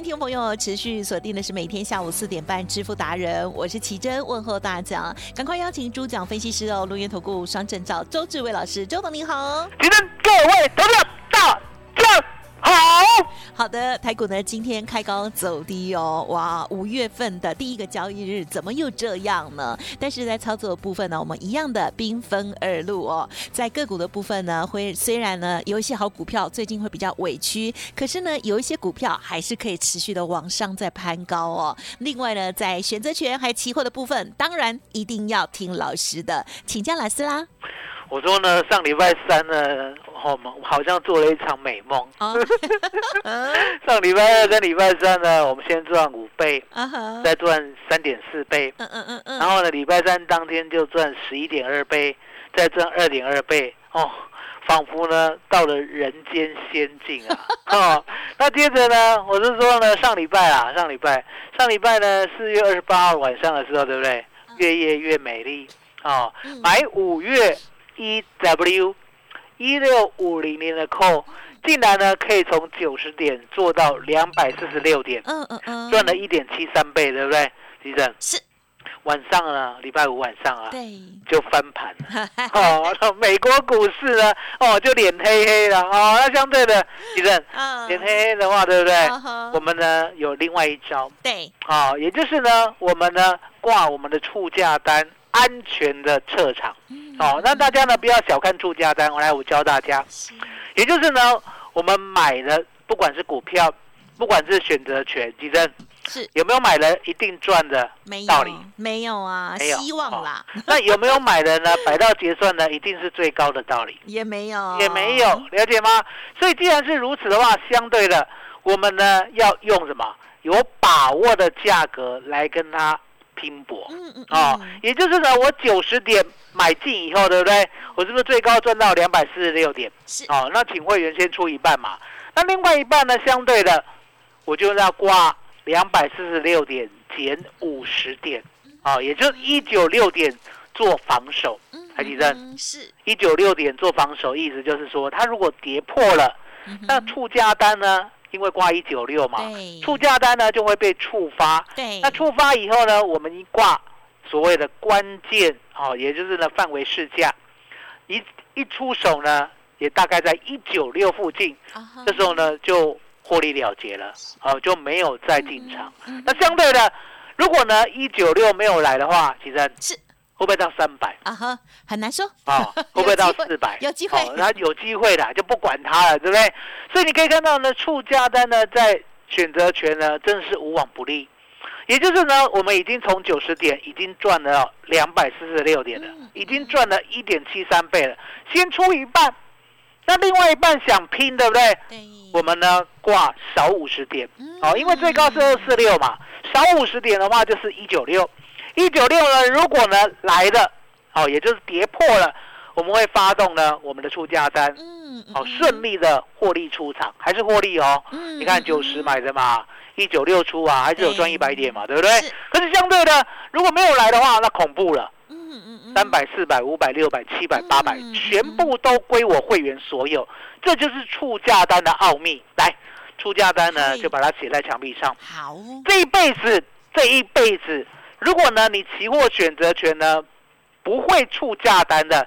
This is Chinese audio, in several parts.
听众朋友持续锁定的是每天下午四点半支付达人，我是奇珍，问候大家，赶快邀请主讲分析师哦，录音投顾双证照周志伟老师，周董您好，奇珍各位投票大家好。的，台股呢今天开高走低哦，哇，五月份的第一个交易日怎么又这样呢？但是在操作的部分呢，我们一样的兵分二路哦。在个股的部分呢，会虽然呢有一些好股票最近会比较委屈，可是呢有一些股票还是可以持续的往上在攀高哦。另外呢，在选择权还有期货的部分，当然一定要听老师的，请教老师啦。我说呢，上礼拜三呢，好像做了一场美梦。哦，上礼拜二跟礼拜三呢，我们先赚五倍，再赚三点四倍，嗯嗯嗯嗯，然后呢，礼拜三当天就赚十一点二倍，再赚二点二倍，哦，仿佛呢到了人间仙境啊！哦，那接着呢，我是说呢，上礼拜啊，上礼拜，上礼拜呢，四月二十八号晚上的时候，对不对？越夜越美丽。哦，嗯。买五月一 W 一六五零零的扣，竟然呢可以从九十点做到两百四十六点，嗯嗯嗯，赚了一点七三倍，对不对？地震是，晚上啊，礼拜五晚上啊，对，就翻盘了。哦，那美国股市呢，哦就脸黑黑了哦。那相对的，地震嗯脸黑黑的话，对不对？嗯我们呢有另外一招对，哦、也就是呢，我们呢挂我们的出价单，安全的撤场。嗯哦，那大家呢不要小看出价单，我来我教大家，也就是呢，我们买的不管是股票，不管是选择权，地震是有没有买了一定赚的没道理有？没有啊，没有希望啦，那有没有买的呢？摆到结算呢，一定是最高的道理。也没有，也没有，了解吗？所以既然是如此的话，相对的，我们呢要用什么有把握的价格来跟它拼搏。嗯嗯哦嗯，也就是呢，我九十点买进以后，对不对？我是不是最高赚到两百四十六点？是。哦，那请会员先出一半嘛，那另外一半呢，相对的，我就要挂两百四十六点减五十点，哦，也就是一九六点做防守。嗯台积电嗯是，一九六点做防守，意思就是说，它如果跌破了，那触价单呢，因为挂一九六嘛，对。触价单呢就会被触发。对，那触发以后呢，我们一挂所谓的关键哦，也就是呢范围市价，一一出手呢，也大概在一九六附近，这时候呢就获利了结了，哦就没有再进场。嗯那相对的，如果呢一九六没有来的话，其实是会不会到三百？啊哈，很难说，哦，会不会到四百？有机会哦，那有机会的，就不管它了，对不对？所以你可以看到呢，触价单呢，在选择权呢，真是无往不利。也就是呢，我们已经从九十点已经赚了两百四十六点了嗯，已经赚了一点七三倍了。先出一半，那另外一半想拼，对不对？对，我们呢挂少五十点，嗯哦，因为最高是二四六嘛，少五十点的话就是一九六，一九六呢，如果呢来了，哦，也就是跌破了，我们会发动呢我们的出价单，嗯，哦，顺利的获利出场，还是获利哦。嗯，你看嗯九十买的嘛，一九六出啊，还是有赚对一百点嘛，对不对是？可是相对的，如果没有来的话，那恐怖了，嗯嗯嗯，三百、四百、五百、六百、七百、八百嗯，全部都归我会员所有，这就是出价单的奥秘。来，出价单呢，就把它写在墙壁上。好，这一辈子，这一辈子，如果呢你期货选择权呢不会出价单的，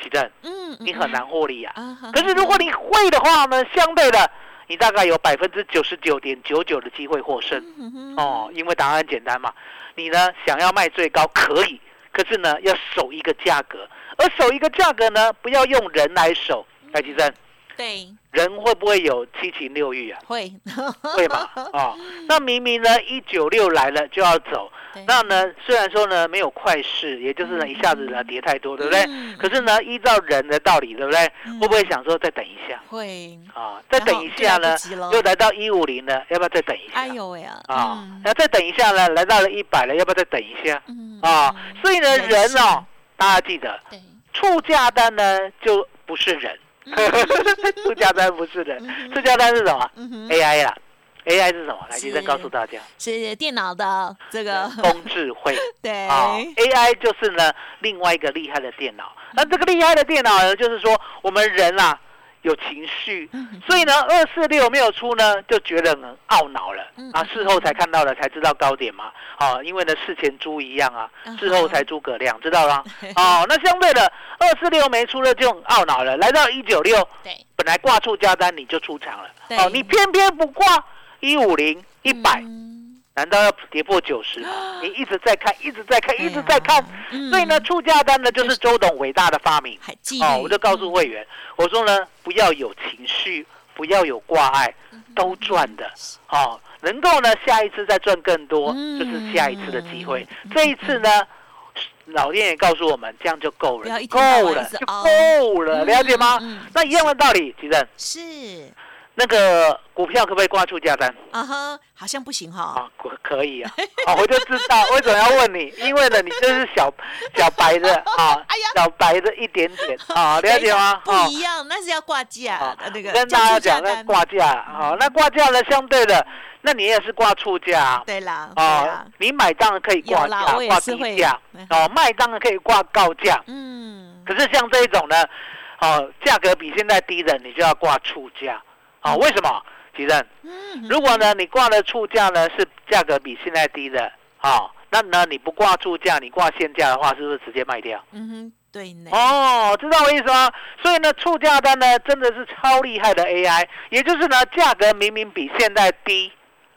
奇正，嗯，你很难获利啊。啊。可是如果你会的话呢，相对的，你大概有百分之九十九点九九的机会获胜嗯哦，因为答案很简单嘛。你呢想要卖最高可以，可是呢要守一个价格，而守一个价格呢，不要用人来守。来，奇正，对，人会不会有七情六欲啊？会 会吧？哦，那明明呢一九六来了就要走，那呢虽然说呢没有快事，也就是呢一下子呢跌太多，对不对？嗯可是呢依照人的道理，对不对？嗯会不会想说再等一下？会，啊，再等一下呢又来到一五零了，要不要再等一下？哎呦喂啊，啊嗯，那再等一下呢，来到了一百了，要不要再等一下？嗯啊，所以呢，人哦，大家记得，对，出价单呢就不是人，出价单不是人，嗯出价单是什么，？AI 啦，AI 是什么？来，是医生告诉大家，是电脑的这个。智慧。对。啊，AI 就是呢另外一个厉害的电脑。那这个厉害的电脑呢，就是说我们人啊有情绪，嗯所以呢，二四六没有出呢，就觉得很懊恼了嗯啊。事后才看到了，才知道高点嘛。啊，因为呢，事前猪一样啊嗯，事后才诸葛亮，知道啦？哦，那相对的，二四六没出了就很懊恼了。来到一九六，对本来挂出加单你就出场了，对哦，你偏偏不挂一五零一百，嗯难道要跌破九十？你一直在看，一直在看，一直在看。嗯。所以呢，出价单呢就是周董伟大的发明。哦，我就告诉会员，我说呢，不要有情绪，不要有挂碍，嗯。都赚的。哦，能够呢下一次再赚更多，嗯。就是下一次的机会。这一次呢，老天也告诉我们，这样就够了够了，就够了，嗯了解吗？那一样的道理，其实是那个股票可不可以挂出价单？啊哈，好像不行哈，啊，可可以啊，啊，我就知道为什么要问你，因为呢，你就是小小白的 啊哎，小白的一点点啊，了解吗？不啊。一样，那是要挂价啊的那个跟大家讲那单。挂价啊，那挂价呢，相对的，那你也是挂出价。啊对啦，对啊啦，，你买当然可以挂价，挂低价。嗯。哦，卖当然可以挂高价，嗯，可是像这一种呢，哦，价格比现在低的，你就要挂出价啊，为什么？其实。嗯如果呢，你挂的出价呢是价格比现在低的，啊、那呢你不挂出价，你挂现价的话，是不是直接卖掉？嗯哼，对呢，哦，知道我意思吗？所以呢，出价单呢真的是超厉害的 AI，也就是呢价格明明比现在低，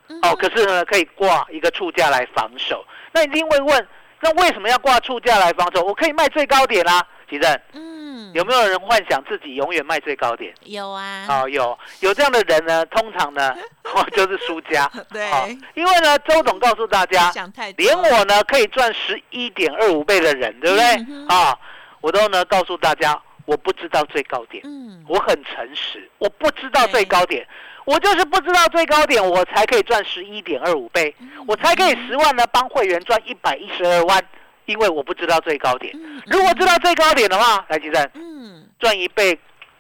嗯哦，可是呢可以挂一个出价来防守。那你一定会问，那为什么要挂出价来防守？我可以卖最高点啦、吉正，嗯，有没有人幻想自己永远卖最高点？有啊，哦，有。有这样的人呢，通常呢，哦就是输家。对。好，因为呢，周董告诉大家，连我呢可以赚十一点二五倍的人，对不对？啊，我都呢告诉大家，我不知道最高点，嗯，我很诚实，我不知道最高点，我就是不知道最高点，我才可以赚十一点二五倍，嗯。我才可以十万呢帮会员赚一百一十二万，因为我不知道最高点。嗯如果知道最高点的话，来，吉正嗯赚一倍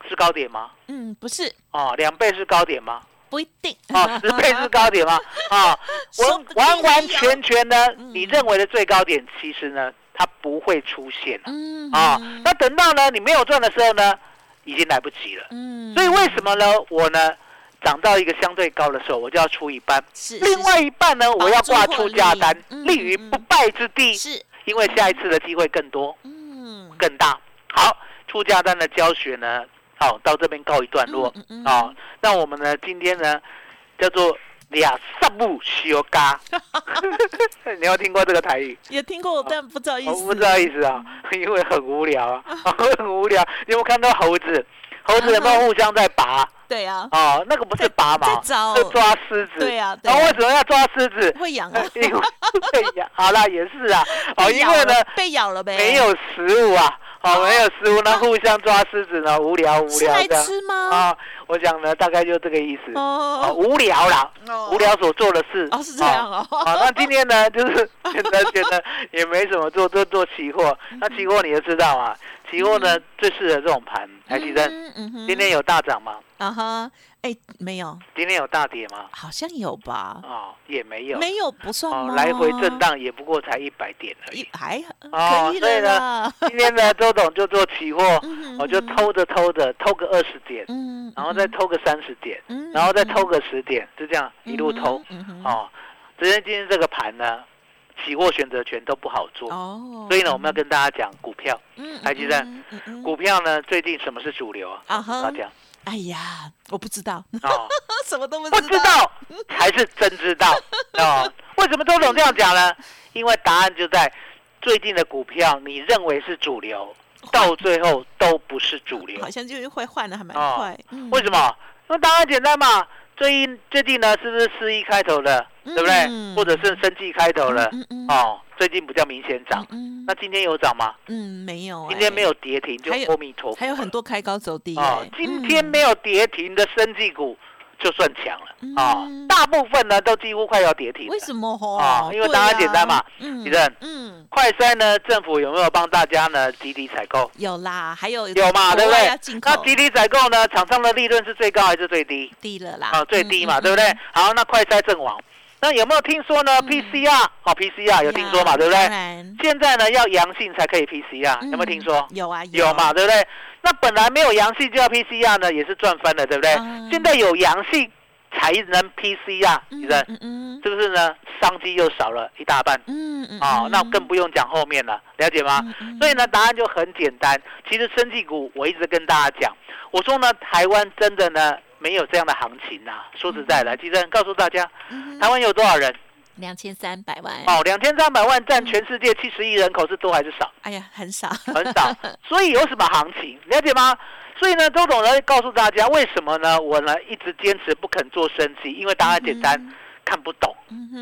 是高点吗？嗯，不是哦，两倍是高点吗？不一定，哦，十倍是高点吗？啊，我完完完全全呢嗯，你认为的最高点，其实呢，它不会出现了嗯啊。那等到呢，你没有赚的时候呢，已经来不及了。嗯所以为什么呢？我呢，涨到一个相对高的时候，我就要出一半，是另外一半呢，我要挂出价单，嗯立于不败之地，是因为下一次的机会更多嗯更大。好，出价单的教学呢，好到这边告一段落。嗯嗯嗯好，那我们呢，今天呢，叫做俩萨布修嘎，你有听过这个台语？也听过，但不知道意思，我不知道意思啊，因为很无聊啊，很无聊。你有没有看到猴子？猴子有没有互相在拔？对啊，哦，那个不是拔毛，是抓狮子。对啊那啊然后为什么要抓狮子？会痒啊，因为被咬，好啦，也是啊。哦，因为呢被咬了呗，没有食物啊，哦，没有食物，那互相抓狮子呢，无聊无聊这样。吃吗？啊，我讲呢，大概就这个意思。哦，哦无聊啦，哦无聊所做的事。哦是这样哦，好，那今天呢，就是 觉得觉得也没什么做，就做期货。那期货你就知道啊，期货呢最适合这种盘。台积电嗯嗯哼今天有大涨吗？啊哈，哎没有，今天有大跌吗？好像有吧？哦，也没有。没有不算哦，吗？来回震荡也不过才一百点而已。一还哦可以所以呢，今天呢，周董就做期货，嗯我就偷着偷着偷个二十点，嗯，然后再偷个三十点，嗯，然后再偷个十点，就这样一路偷。嗯哼，哦，只是今天这个盘呢，期货选择权都不好做。哦，所以呢，我们要跟大家讲股票。嗯，台积电嗯嗯嗯股票呢，最近什么是主流啊？大家哎呀，我不知道，哦，什么都不不知道才是真知道 哦。为什么周总这样讲呢？因为答案就在最近的股票，你认为是主流，到最后都不是主流好。像就是会换的还蛮哦快。嗯为什么？那答案简单嘛。最近最近呢，是不是四一开头的，对不对？嗯或者是生计开头了，嗯嗯哦，最近比较明显涨。嗯那今天有涨吗？嗯，没有，今天没有，跌停，就阿弥陀佛。还有很多开高走低哦哎，今天没有跌停的生技股就算强了啊哦，大部分呢都几乎快要跌停了。为什么吼？啊因为对答案简单嘛嗯地震嗯，快筛呢，政府有没有帮大家呢集体采购？有啦，还有有嘛，对不对那集体采购呢，厂商的利润是最高还是最低？低了啦，啊，最低嘛，嗯对不对嗯？好，那快筛阵亡，那有没有听说呢嗯？PCR 哦，PCR 有听说嘛，对不对现在呢要阳性才可以 PCR，有没有听说嗯？有啊，有嘛，对不对？那本来没有阳性就要 PCR 呢，也是赚翻了，对不对啊？现在有阳性才能 PCR，嗯你是不是呢？商机又少了一大半嗯嗯啊，那嗯更不用讲后面了，了解吗？所以呢，答案就很简单。其实生技股，我一直跟大家讲，我说呢，台湾真的呢没有这样的行情呐、说实在的，其实告诉大家，嗯台湾有多少人？两千三百万，哦，两千三百万占全世界七十亿人口是多还是少？哎呀，很少，很少。所以有什么行情？了解吗？所以呢，周董呢告诉大家为什么呢？我呢一直坚持不肯做升级，因为答案简单，嗯看不懂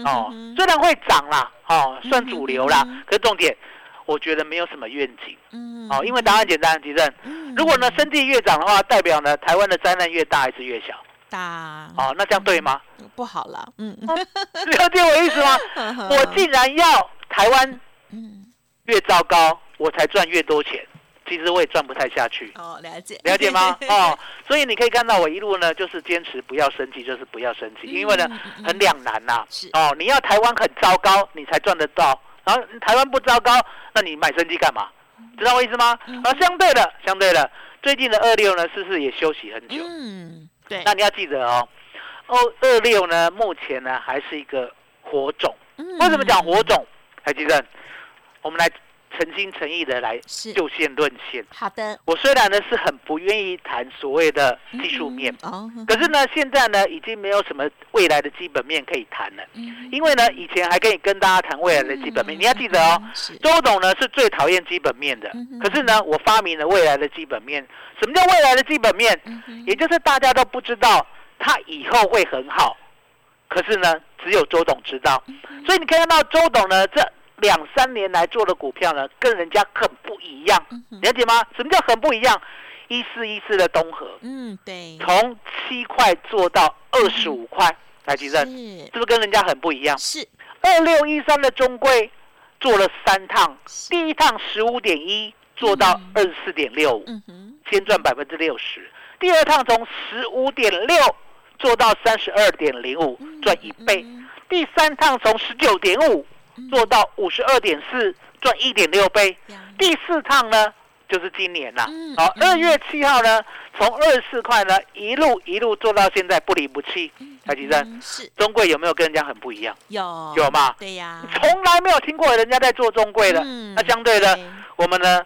哦虽然会涨啦，哦，算主流啦嗯，可是重点，我觉得没有什么愿景嗯哦，因为答案简单，吉正。嗯如果呢，生地越涨的话，代表呢，台湾的灾难越大还是越小？大哦，那这样对吗？不好了，嗯，了解我意思吗？我既然要台湾嗯越糟糕，我才赚越多钱，其实我也赚不太下去。哦了解了解吗？哦，所以你可以看到我一路呢，就是坚持不要生气，就是不要生气，因为呢很两难呐、是哦，你要台湾很糟糕，你才赚得到，然后台湾不糟糕，那你买生机干嘛？知道我意思吗？嗯而相对的，相对的，最近的二六呢，是不是也休息很久？嗯对，那你要记得哦，哦二六呢，目前呢还是一个火种。为为什么讲火种？台积电，我们来诚心诚意的来就线论线。好的我虽然呢是很不愿意谈所谓的技术面，嗯哦，可是呢现在呢已经没有什么未来的基本面可以谈了，嗯因为呢以前还可以跟大家谈未来的基本面，你要记得哦。，是周董呢是最讨厌基本面的嗯，可是呢我发明了未来的基本面。什么叫未来的基本面？也就是大家都不知道它以后会很好，可是呢只有周董知道。嗯所以你可以看到周董呢这两三年来做的股票呢跟人家很不一样。了解吗？什么叫很不一样？一四一四的东河，嗯对，从七块做到二十五块，来吉正，是。是不是跟人家很不一样？是。二六一三的中规做了三趟，第一趟十五点一做到嗯。二十四点六五，先赚百分之六十；第二趟从十五点六做到三十二点零五，赚一倍；嗯。第三趟从十九点五做到五十二点四，赚一点六倍。第四趟呢，就是今年啦嗯。好，嗯二月七号呢，从二十四块呢，一路一路做到现在不离不弃。台积电，嗯是中贵有没有跟人家很不一样？有有吗？对呀，从来没有听过人家在做中贵的。嗯那相对的，对我们呢，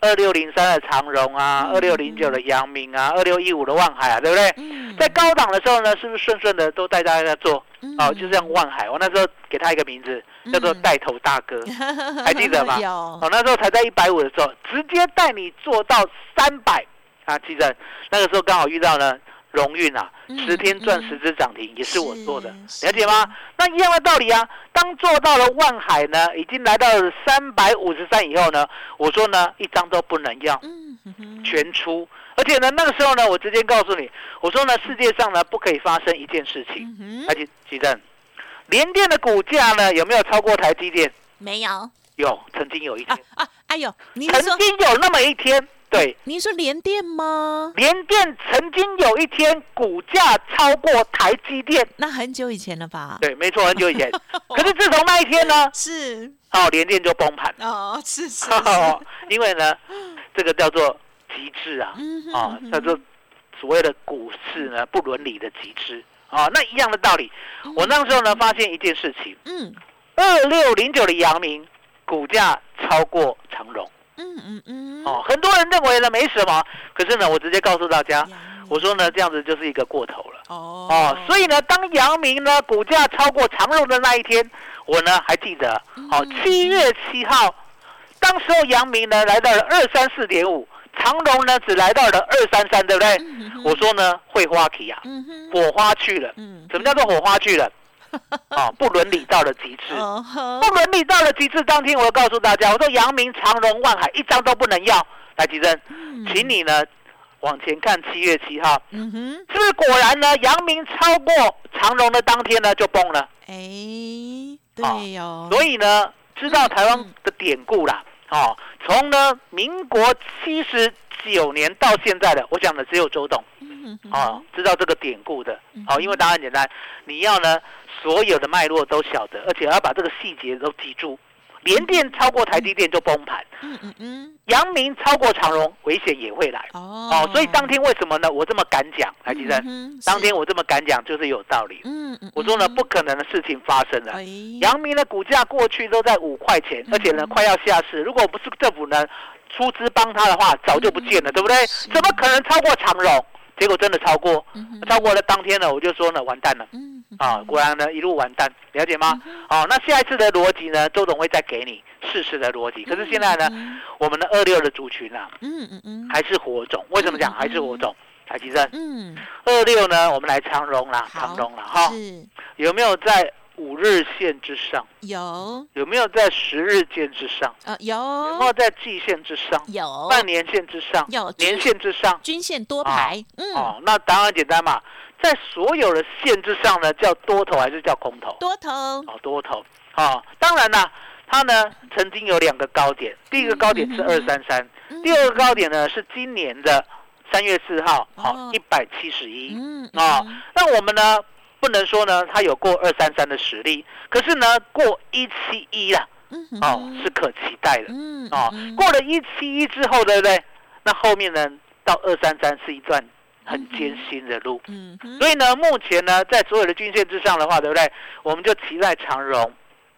二六零三的长荣啊，嗯二六零九的阳明啊，二六一五的万海啊，对不对？嗯在高档的时候呢，是不是顺顺的都带大家做？嗯哦，就像万海，我那时候给他一个名字，叫做嗯带头大哥。还记得吗哦，那时候才在一百五的时候，直接带你做到三百啊！记得那个时候刚好遇到呢荣运啊，嗯十天赚嗯十只涨停，也是我做的，是了解吗？那一样的道理啊，当做到了万海呢，已经来到了三百五十三以后呢，我说呢，一张都不能要，全出。而且呢，那个时候呢，我直接告诉你，我说呢，世界上呢不可以发生一件事情，嗯哼。而且记得，联电的股价呢有没有超过台积电？没有。有，曾经有一天。啊，啊哎呦，您曾说经有那么一天，对，您说联电吗？联电曾经有一天股价超过台积电，那很久以前了吧？对，没错，很久以前。可是自从那一天呢，是。哦，联电就崩盘，哦，是是 哦，因为呢，这个叫做极致啊，啊叫做所谓的股市呢不伦理的极致。啊，那一样的道理。我那时候呢发现一件事情，嗯。二六零九的阳明股价超过长荣。嗯嗯嗯，哦，很多人认为呢没什么，可是呢，我直接告诉大家，我说呢，这样子就是一个过头了。哦。哦，所以呢，当阳明呢股价超过长荣的那一天，我呢还记得，哦，嗯。七月七号，当时候阳明呢来到了二三四点五，长荣呢只来到了二三三，对不对？嗯我说呢会花期啊，嗯火花去了。嗯什么叫做火花去了？啊，不伦理到了极致。不伦理到了极致当天，我要告诉大家，我说阳明、长荣、万海一张都不能要。来，吉珍，嗯请你呢往前看七月七号，嗯哼是不是果然呢？阳明超过长荣的当天呢就崩了。哎对哟所以呢，知道台湾的典故啦，哦，从呢民国七十九年到现在的，我讲的只有周董嗯哦，知道这个典故的嗯哦，因为答案简单，你要呢所有的脉络都晓得，而且要把这个细节都记住。联电超过台积电就崩盘，嗯嗯嗯阳明超过长荣，危险也会来哦哦。所以当天为什么呢？我这么敢讲，台积电，嗯当天我这么敢讲就是有道理。嗯嗯我说呢，嗯不可能的事情发生了。哎明的股价过去都在五块钱，而且呢嗯快要下市。如果不是政府呢出资帮他的话，早就不见了，对不对？怎么可能超过长荣？结果真的超过，嗯超过了当天呢，我就说呢，完蛋了嗯啊！果然呢一路完蛋，了解吗嗯？好，那下一次的逻辑呢，周总会再给你适时的逻辑。可是现在呢，嗯我们的二六的族群啊，嗯嗯嗯还是火种。为什么讲还是火种？台积电嗯二六呢，我们来长荣啦，好长荣啦，哈，是有没有在五日线之上？有。有没有在十日线之上？呃有。有没有有在季线之上、有。半年线之上、有年线之上？均线多排。嗯。哦，那答案简单嘛，在所有的线之上呢，叫多头还是叫空头？多头。哦，多头。哦，当然啦，它呢曾经有两个高点，第一个高点是嗯二三三，第二个高点呢是今年的三月四号，好哦。一百七十一。嗯哦嗯。那我们呢不能说呢它有过二三三的实力，可是呢过一七一啦，嗯哼哦是可期待的。嗯哦嗯，过了一七一之后，对不对？那后面呢，到二三三是一段很艰辛的路。嗯哼所以呢，目前呢，在所有的均线之上的话，对不对？我们就期待长荣，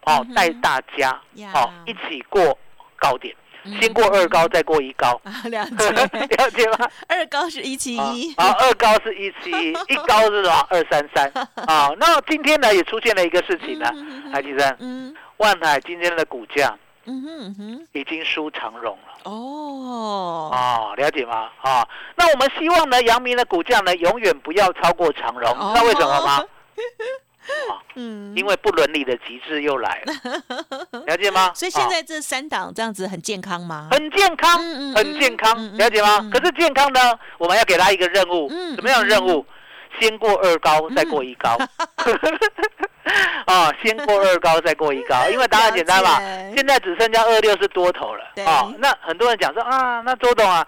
哦带大家哦一起过高点，嗯先过二高，再过一高，啊了解 了解吗？二高是一七啊一啊，二高是一七一，一高是什么？二三三啊。那今天呢，也出现了一个事情呢，台积电，嗯万海今天的股价嗯哼嗯哼已经输长荣了。哦哦，了解吗？啊、那我们希望呢，阳明的股价呢，永远不要超过长荣，哦知道为什么吗？嗯因为不伦理的极致又来了，了解吗？所以现啊在这三档这样子很健康吗？很健康，很健康，了解吗？嗯可是健康呢，我们要给他一个任务，嗯什么样的任务？先过二高，再过一高。啊，先过二高，再过一高，因为答案简单嘛。现在只剩下二六是多头了对啊。那很多人讲说啊，那周董啊，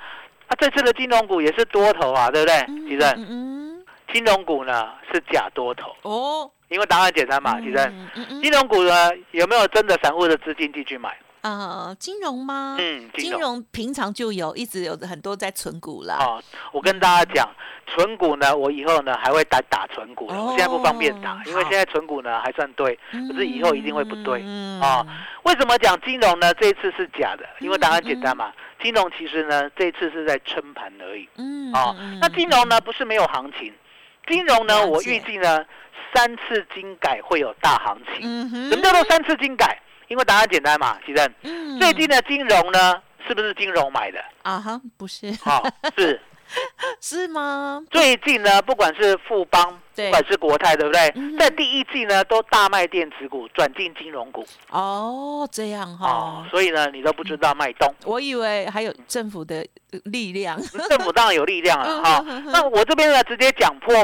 啊这次的金融股也是多头啊，对不对？嗯其实嗯嗯金融股呢是假多头，哦因为答案简单嘛。其实金融股呢有没有真的散户的资金进去买？啊金融吗？嗯，金金融。平常就有，一直有很多在存股啦。哦，我跟大家讲，存股呢，我以后呢还会打打存股的，我现在不方便打哦，因为现在存股呢还算对。可是以后一定会不对嗯啊为什么讲金融呢？这一次是假的，因为答案简单嘛。金融其实呢，这一次是在撑盘而已。嗯哦嗯，那金融呢不是没有行情，金融呢我预计呢三次金改会有大行情。什么叫做三次金改？因为答案简单嘛，其实嗯最近的金融呢是不是金融买的？啊哈不是好、是。是吗？最近呢，不管是富邦，对不管是国泰，对不对嗯？在第一季呢，都大卖电子股，转进金融股哦这样哈哦，，所以呢，你都不知道脉动。我以为还有政府的呃力量。政府当然有力量了嗯哈、那我这边呢，直接讲破，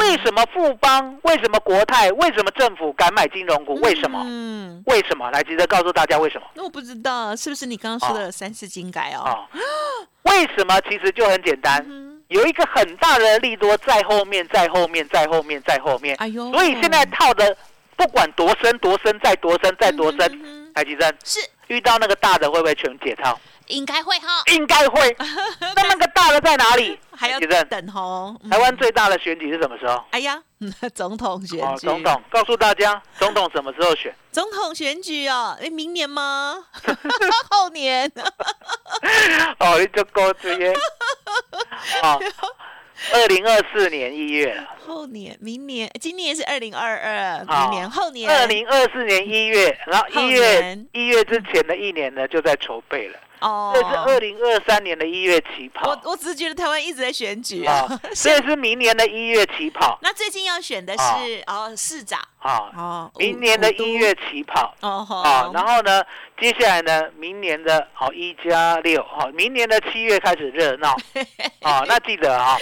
为什么富邦，为什么国泰，为什么政府敢买金融股？为什么？嗯，为什么？来，值得告诉大家为什么那我不知道是不是你刚刚说的三次金改哦？啊？为什么？其实就很简单，嗯，有一个很大的利多在后面，在后面，在后面，在后面。哎呦，所以现在套的不管多深多深，再多深再多深，嗯哼台积电是遇到那个大的会不会全解套？应该会哈，应该会。那那个大的在哪里？还要地震等哦。嗯台湾最大的选举是什么时候？哎呀，总统选哦，举，总统，告诉大家，总统什么时候选？总统选举哦，哎，明年吗？后年？哦，你就够这些。哦，二零二四年一月了。后年？明年？今年是二零二二，明年后年？二零二四年一月，然后后一月年一月之前的一年呢，就在筹备了。哦。这是二零二三年的一月起跑。我我只是觉得台湾一直在选举啊。啊，所以是明年的一月起跑。那最近要选的哦是哦市长。啊，哦，明年的一月起跑。哦然后呢，接下来呢，明年的好一加六，好，明年的七月开始热闹，啊，那记得啊，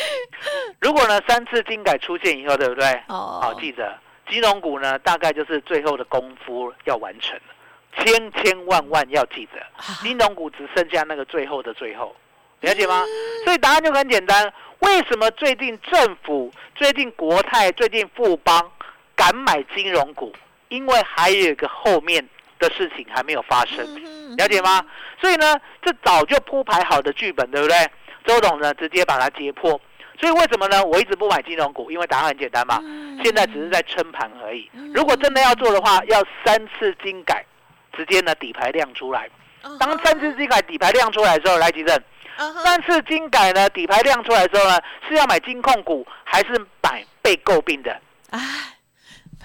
如果呢三次金改出现以后，对不对？哦。好，记得金融股呢，大概就是最后的功夫要完成了，千千万万要记得，啊金融股只剩下那个最后的最后，了解吗？所以答案就很简单，为什么最近政府、最近国泰、最近富邦敢买金融股？因为还有一个后面的事情还没有发生，嗯了解吗？所以呢，这早就铺排好的剧本，对不对？周董呢，直接把它揭破。所以为什么呢？我一直不买金融股，因为答案很简单嘛，嗯现在只是在撑盘而已。如果真的要做的话，要三次精改，直接呢底牌亮出来。嗯当三次金改底牌亮出来的时候，来吉正，三次金改呢底牌亮出来的时候呢，是要买金控股还是买被诟病的？哎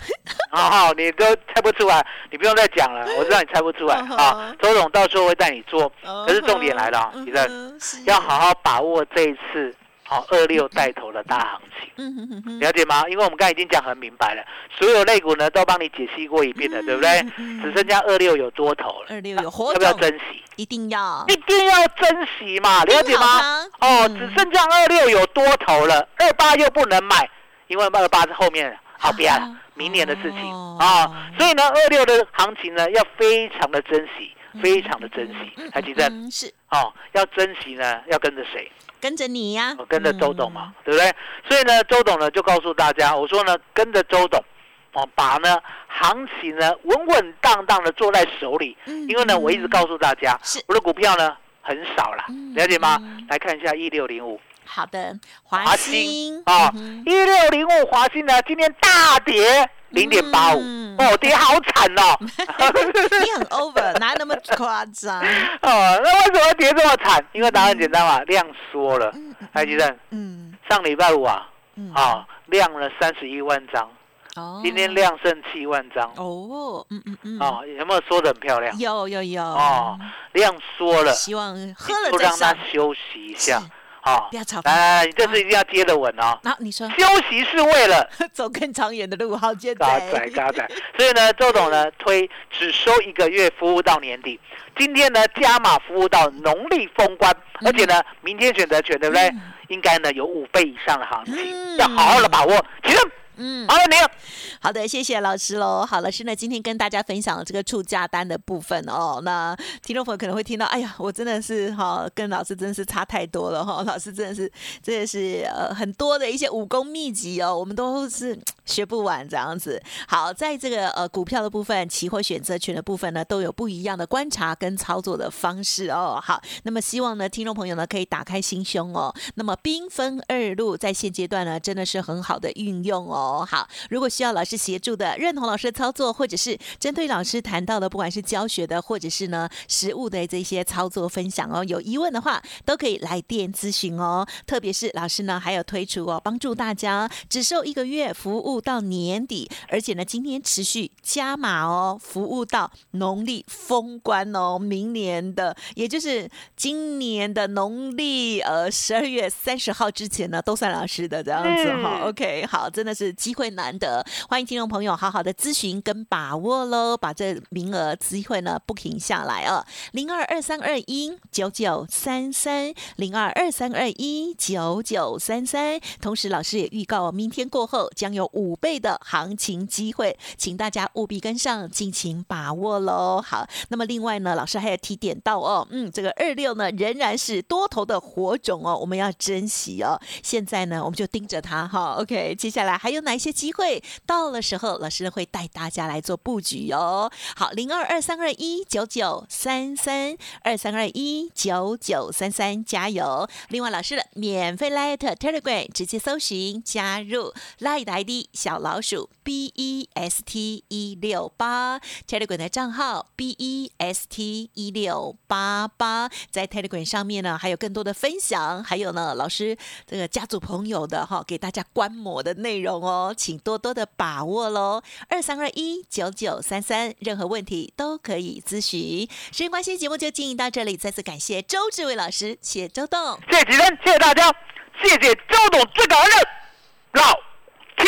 哦，你都猜不出来，你不用再讲了，我知道你猜不出来啊。周董到时候会带你做，嗯可是重点来了吉正要好好把握这一次好二六带头的大行情。了解吗？因为我们刚才已经讲很明白了，所有类股呢都帮你解析过一遍了，对不对？只剩下二六有多头了，二六有活要不要珍惜？一定要一定要珍惜嘛，了解吗？哦，嗯只剩下二六有多头了，二八又不能买，因为二八是后面好不要了，明年的事情哦啊。所以呢，二六的行情呢要非常的珍惜，非常的珍惜，还记得嗯是哦？要珍惜呢，要跟着谁？跟着你呀我，跟着周董嘛，对不对？所以呢，周董呢就告诉大家，我说呢，跟着周董，哦，把呢行情呢稳稳当当的做在手里。嗯，因为呢，我一直告诉大家是，我的股票呢很少啦嗯，了解吗嗯？来看一下一六零五好的，华华兴。兴啊嗯，一六零五华兴呢今天大跌零点八五嗯，哦，跌好惨哦。你很 over，哪有那么夸张？哦，那为什么跌这么惨？因为答案很简单嘛，量缩了。嗯嗯还记得嗯。上礼拜五啊，嗯。啊，量了三十一万张，哦。今天量剩七万张。哦，嗯嗯嗯，哦，有没有缩的很漂亮？有有有。哦，量缩了，希望喝了再就让它，休息一下是。好，不要吵来来来，你这次一定要接得稳哦。然后你说休息是为了 走更长远的路，好简 嘎单。仔嘎仔，所以呢，周董呢推只收一个月，服务到年底。今天呢加码服务到农历封关，而且呢明天选择权对不对？嗯应该呢有五倍以上的行情，嗯要好好的把握。请问，嗯，好了没有？好的，谢谢老师喽。好，老师呢今天跟大家分享了这个出价单的部分哦。那听众朋友可能会听到，哎呀，我真的是哈、跟老师真的是差太多了哈、老师真的是真的是呃很多的一些武功秘籍哦，我们都是嘖学不完这样子。好，在这个呃股票的部分、期货选择权的部分呢，都有不一样的观察跟操作的方式哦。好，那么希望呢听众朋友呢可以打开心胸哦。那么兵分二路，在现阶段呢真的是很好的运用哦。好，如果需要老师协助的，认同老师的操作，或者是针对老师谈到的，不管是教学的，或者是呢实物的这些操作分享哦，有疑问的话都可以来电咨询哦。特别是老师呢还有推出哦，帮助大家只收一个月，服务到年底，而且呢今天持续加码哦，服务到农历封关哦，明年的也就是今年的农历呃十二月三十号之前呢，都算老师的这样子哈、嗯 OK，好，真的是机会难得，欢迎听众朋友好好的咨询跟把握喽，把这名额机会呢不停下来哦，零二二三二一九九三三零二二三二一九九三三。同时，老师也预告哦，明天过后将有五五倍的行情机会，请大家务必跟上，尽情把握喽。好，那么另外呢，老师还有提点到哦，嗯，这个二六呢仍然是多头的火种哦，我们要珍惜哦。现在呢，我们就盯着它哈。OK，接下来还有哪一些机会？到了时候，老师会带大家来做布局哦。好，零二二三二一九九三三二三二一九九三三，加油！另外，老师的免费 Light Telegram 直接搜寻加入 Light ID 小老鼠 B E S T 一六八 Telegram 的账号 B E S T 一六八八，在 Telegram 上面呢，还有更多的分享，还有呢，老师这个家族朋友的哈，给大家观摩的内容哦，请多多的把握喽。二三二一九九三三，任何问题都可以咨询。时间关系，节目就进行到这里，再次感谢周志伟老师，谢谢周董。谢谢主持人，谢谢大家，谢谢周董，最感恩的老天